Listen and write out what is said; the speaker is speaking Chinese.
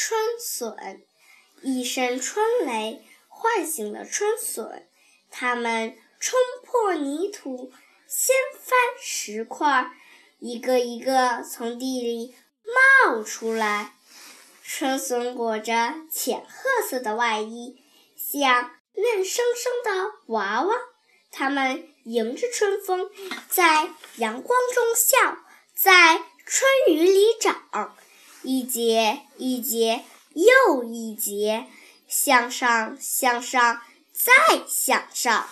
春笋。一声春雷唤醒了春笋，它们冲破泥土，掀翻石块，一个一个从地里冒出来。春笋裹着浅褐色的外衣，像嫩生生的娃娃。它们迎着春风，在阳光中笑，在春雨里长，一节一节又一节，向上，向上，再向上。